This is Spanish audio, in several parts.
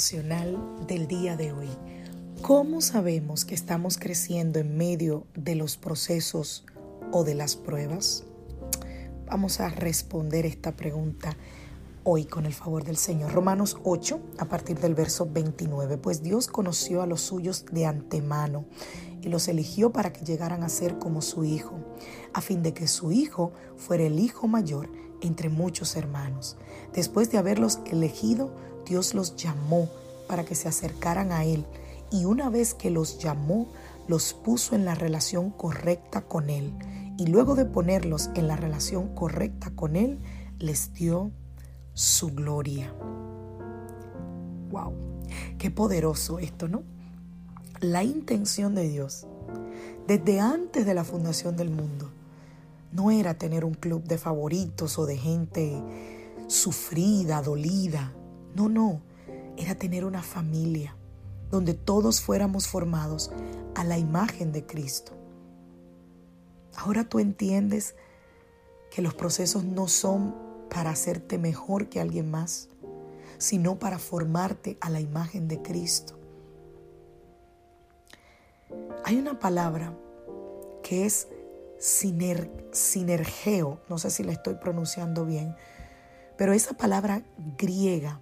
Del día de hoy. ¿Cómo sabemos que estamos creciendo en medio de los procesos o de las pruebas? Vamos a responder esta pregunta hoy con el favor del Señor. Romanos 8, a partir del verso 29. Pues Dios conoció a los suyos de antemano y los eligió para que llegaran a ser como su Hijo, a fin de que su Hijo fuera el Hijo mayor entre muchos hermanos. Después de haberlos elegido, Dios los llamó para que se acercaran a Él y una vez que los llamó, los puso en la relación correcta con Él. Y luego de ponerlos en la relación correcta con Él, les dio su gloria. ¡Wow! Qué poderoso esto, ¿no? La intención de Dios, desde antes de la fundación del mundo, no era tener un club de favoritos o de gente sufrida, dolida. No, no, era tener una familia donde todos fuéramos formados a la imagen de Cristo. Ahora tú entiendes que los procesos no son para hacerte mejor que alguien más, sino para formarte a la imagen de Cristo. Hay una palabra que es sinergeo, no sé si la estoy pronunciando bien, pero esa palabra griega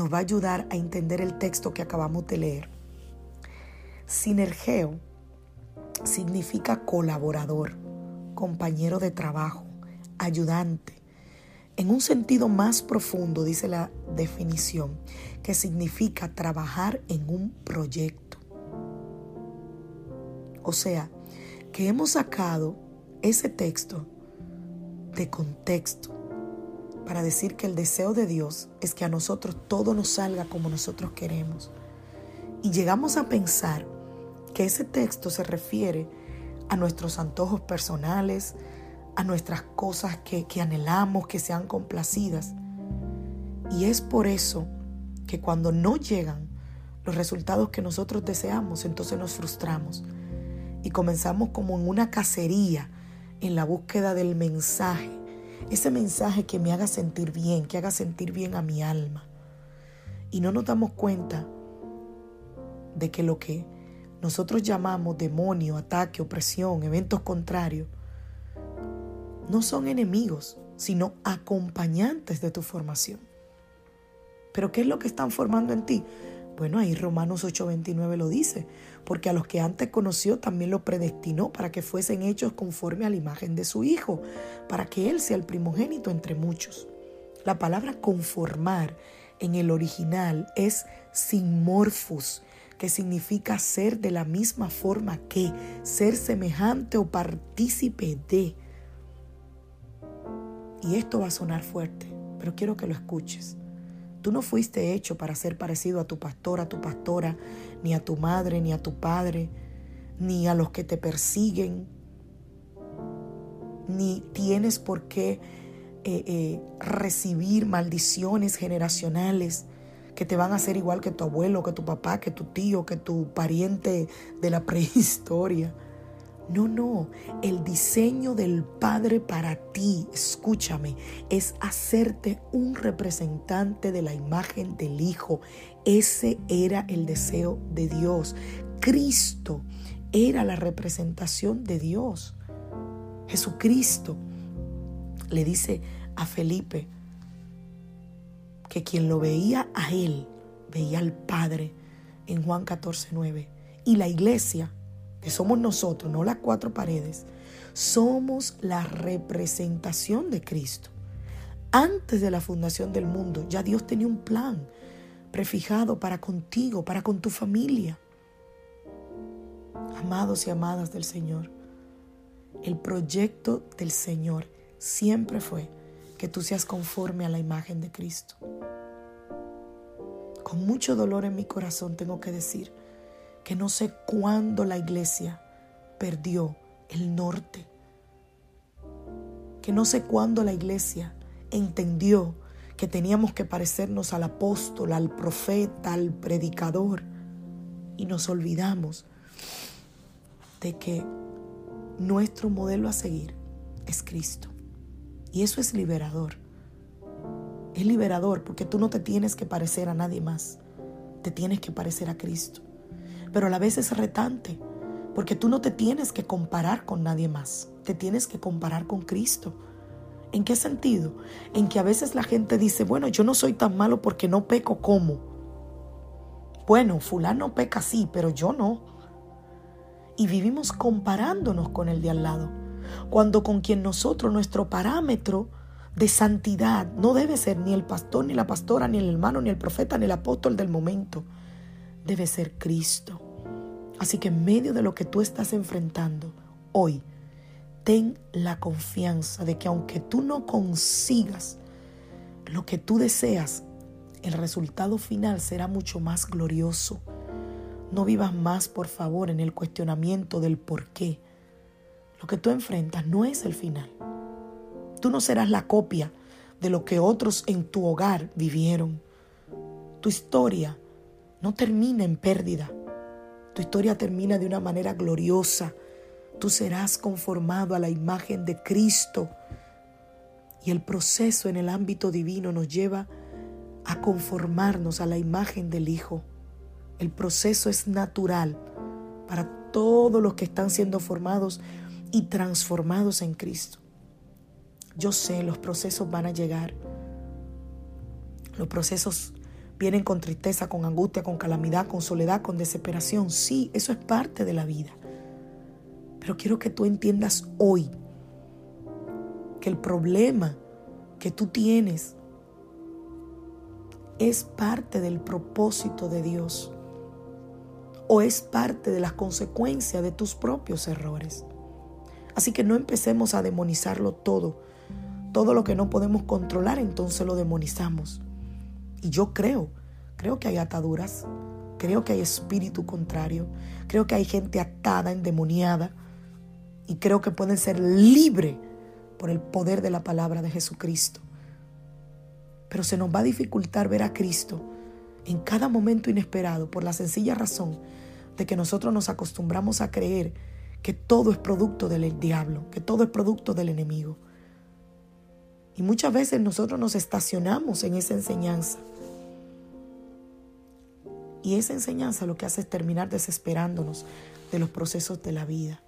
nos va a ayudar a entender el texto que acabamos de leer. Sinergeo significa colaborador, compañero de trabajo, ayudante. En un sentido más profundo, dice la definición, que significa trabajar en un proyecto. O sea, que hemos sacado ese texto de contexto para decir que el deseo de Dios es que a nosotros todo nos salga como nosotros queremos. Y llegamos a pensar que ese texto se refiere a nuestros antojos personales, a nuestras cosas que, que anhelamos, que sean complacidas. Y es por eso que cuando no llegan los resultados que nosotros deseamos, entonces nos frustramos y comenzamos como en una cacería en la búsqueda del mensaje ese mensaje que me haga sentir bien, que haga sentir bien a mi alma. Y no nos damos cuenta de que lo que nosotros llamamos demonio, ataque, opresión, eventos contrarios, no son enemigos, sino acompañantes de tu formación. Pero ¿qué es lo que están formando en ti? Bueno, ahí Romanos 8:29 lo dice, porque a los que antes conoció también lo predestinó para que fuesen hechos conforme a la imagen de su Hijo, para que Él sea el primogénito entre muchos. La palabra conformar en el original es sinmorphus, que significa ser de la misma forma que, ser semejante o partícipe de. Y esto va a sonar fuerte, pero quiero que lo escuches. Tú no fuiste hecho para ser parecido a tu pastor, a tu pastora, ni a tu madre, ni a tu padre, ni a los que te persiguen, ni tienes por qué eh, eh, recibir maldiciones generacionales que te van a hacer igual que tu abuelo, que tu papá, que tu tío, que tu pariente de la prehistoria. No, no, el diseño del Padre para ti, escúchame, es hacerte un representante de la imagen del Hijo. Ese era el deseo de Dios. Cristo era la representación de Dios. Jesucristo le dice a Felipe que quien lo veía a él, veía al Padre en Juan 14, 9. Y la iglesia que somos nosotros, no las cuatro paredes, somos la representación de Cristo. Antes de la fundación del mundo, ya Dios tenía un plan prefijado para contigo, para con tu familia. Amados y amadas del Señor, el proyecto del Señor siempre fue que tú seas conforme a la imagen de Cristo. Con mucho dolor en mi corazón tengo que decir que no sé cuándo la iglesia perdió el norte, que no sé cuándo la iglesia entendió que teníamos que parecernos al apóstol, al profeta, al predicador, y nos olvidamos de que nuestro modelo a seguir es Cristo. Y eso es liberador. Es liberador porque tú no te tienes que parecer a nadie más. Te tienes que parecer a Cristo. Pero a la vez es retante porque tú no te tienes que comparar con nadie más. Te tienes que comparar con Cristo. ¿En qué sentido? En que a veces la gente dice, bueno, yo no soy tan malo porque no peco como. Bueno, fulano peca sí, pero yo no. Y vivimos comparándonos con el de al lado, cuando con quien nosotros, nuestro parámetro de santidad, no debe ser ni el pastor, ni la pastora, ni el hermano, ni el profeta, ni el apóstol del momento, debe ser Cristo. Así que en medio de lo que tú estás enfrentando hoy, ten la confianza de que aunque tú no consigas lo que tú deseas, el resultado final será mucho más glorioso. No vivas más, por favor, en el cuestionamiento del por qué. Lo que tú enfrentas no es el final. Tú no serás la copia de lo que otros en tu hogar vivieron. Tu historia no termina en pérdida. Tu historia termina de una manera gloriosa tú serás conformado a la imagen de Cristo. Y el proceso en el ámbito divino nos lleva a conformarnos a la imagen del Hijo. El proceso es natural para todos los que están siendo formados y transformados en Cristo. Yo sé, los procesos van a llegar. Los procesos vienen con tristeza, con angustia, con calamidad, con soledad, con desesperación. Sí, eso es parte de la vida. Pero quiero que tú entiendas hoy que el problema que tú tienes es parte del propósito de Dios o es parte de las consecuencias de tus propios errores. Así que no empecemos a demonizarlo todo. Todo lo que no podemos controlar, entonces lo demonizamos. Y yo creo, creo que hay ataduras, creo que hay espíritu contrario, creo que hay gente atada, endemoniada, y creo que pueden ser libres por el poder de la palabra de Jesucristo. Pero se nos va a dificultar ver a Cristo en cada momento inesperado por la sencilla razón de que nosotros nos acostumbramos a creer que todo es producto del diablo, que todo es producto del enemigo. Y muchas veces nosotros nos estacionamos en esa enseñanza. Y esa enseñanza lo que hace es terminar desesperándonos de los procesos de la vida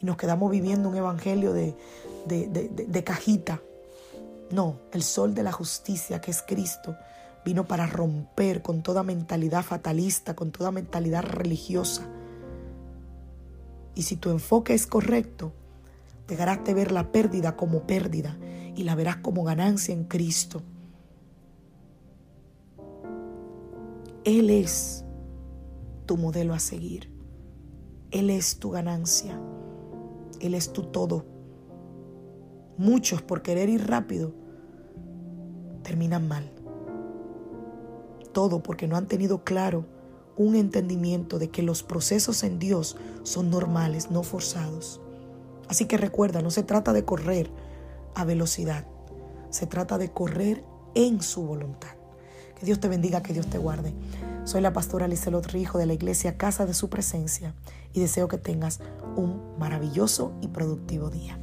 y nos quedamos viviendo un evangelio de, de, cajita. No, el sol de la justicia que es Cristo vino para romper con toda mentalidad fatalista, con toda mentalidad religiosa. Y si tu enfoque es correcto, dejarás de ver la pérdida como pérdida y la verás como ganancia en Cristo. Él es tu modelo a seguir. Él es tu ganancia. Él es tu todo. Muchos por querer ir rápido terminan mal. Todo porque no han tenido claro un entendimiento de que los procesos en Dios son normales, no forzados. Así que recuerda, no se trata de correr a velocidad, se trata de correr en su voluntad. Que Dios te bendiga, que Dios te guarde. Soy la pastora Lizelot Rijo de la iglesia Casa de Su Presencia y deseo que tengas un maravilloso y productivo día.